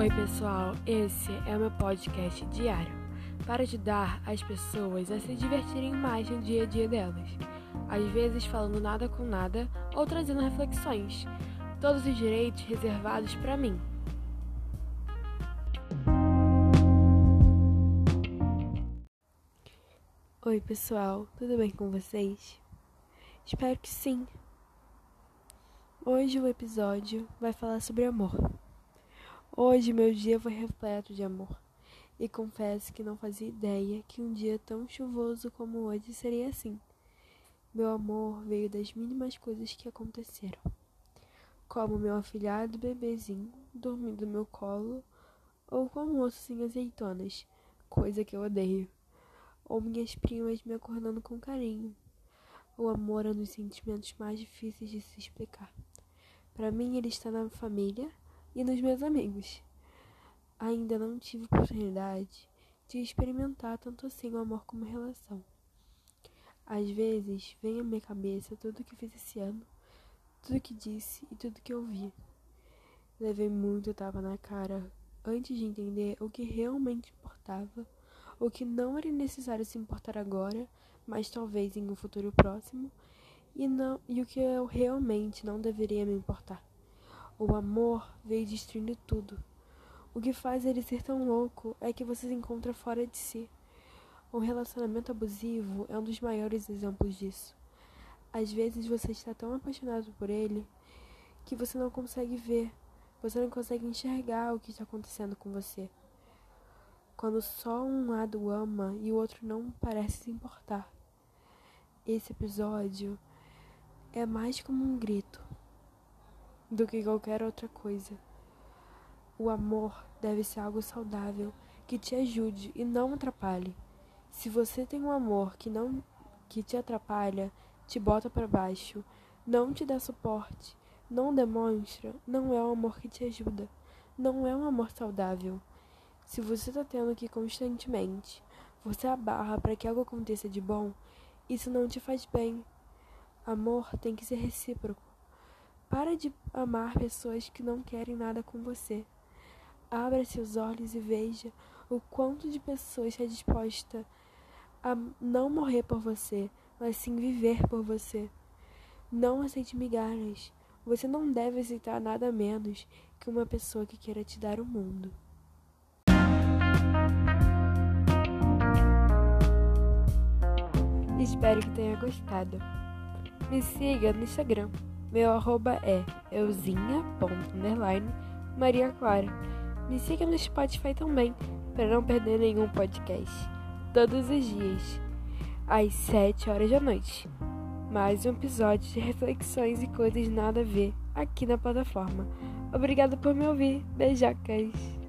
Oi, pessoal. Esse é o meu podcast diário para ajudar as pessoas a se divertirem mais no dia a dia delas. Às vezes falando nada com nada ou trazendo reflexões. Todos os direitos reservados para mim. Oi, pessoal. Tudo bem com vocês? Espero que sim. Hoje o episódio vai falar sobre amor. Hoje meu dia foi repleto de amor. E confesso que não fazia ideia que um dia tão chuvoso como hoje seria assim. Meu amor veio das mínimas coisas que aconteceram. Como meu afilhado bebezinho dormindo no meu colo, ou com almoço sem azeitonas, coisa que eu odeio. Ou minhas primas me acordando com carinho. O amor é um dos sentimentos mais difíceis de se explicar. Para mim, ele está na família e nos meus amigos. Ainda não tive oportunidade de experimentar tanto assim o amor como relação. Às vezes vem à minha cabeça tudo que fiz esse ano, tudo que disse e tudo que ouvi. Levei muito tapa na cara antes de entender o que realmente importava, o que não era necessário se importar agora, mas talvez em um futuro próximo, e, não, e o que eu realmente não deveria me importar. O amor veio destruindo tudo. O que faz ele ser tão louco é que você se encontra fora de si. Um relacionamento abusivo é um dos maiores exemplos disso. Às vezes você está tão apaixonado por ele que você não consegue ver, você não consegue enxergar o que está acontecendo com você. Quando só um lado ama e o outro não parece se importar. Esse episódio é mais como um grito do que qualquer outra coisa. O amor deve ser algo saudável, que te ajude e não atrapalhe. Se você tem um amor que não que te atrapalha, te bota para baixo, não te dá suporte, não demonstra, não é um amor que te ajuda, não é um amor saudável. Se você está tendo que constantemente você abarra para que algo aconteça de bom, isso não te faz bem. Amor tem que ser recíproco. Para de amar pessoas que não querem nada com você. Abra seus olhos e veja o quanto de pessoas está disposta a não morrer por você, mas sim viver por você. Não aceite migalhas. Você não deve aceitar nada menos que uma pessoa que queira te dar o mundo. Espero que tenha gostado. Me siga no Instagram meu arroba é euzinha.maria Clara. Me siga no Spotify também, para não perder nenhum podcast. Todos os dias, às 7 horas da noite. Mais um episódio de reflexões e coisas nada a ver aqui na plataforma. Obrigada por me ouvir. Beijocas!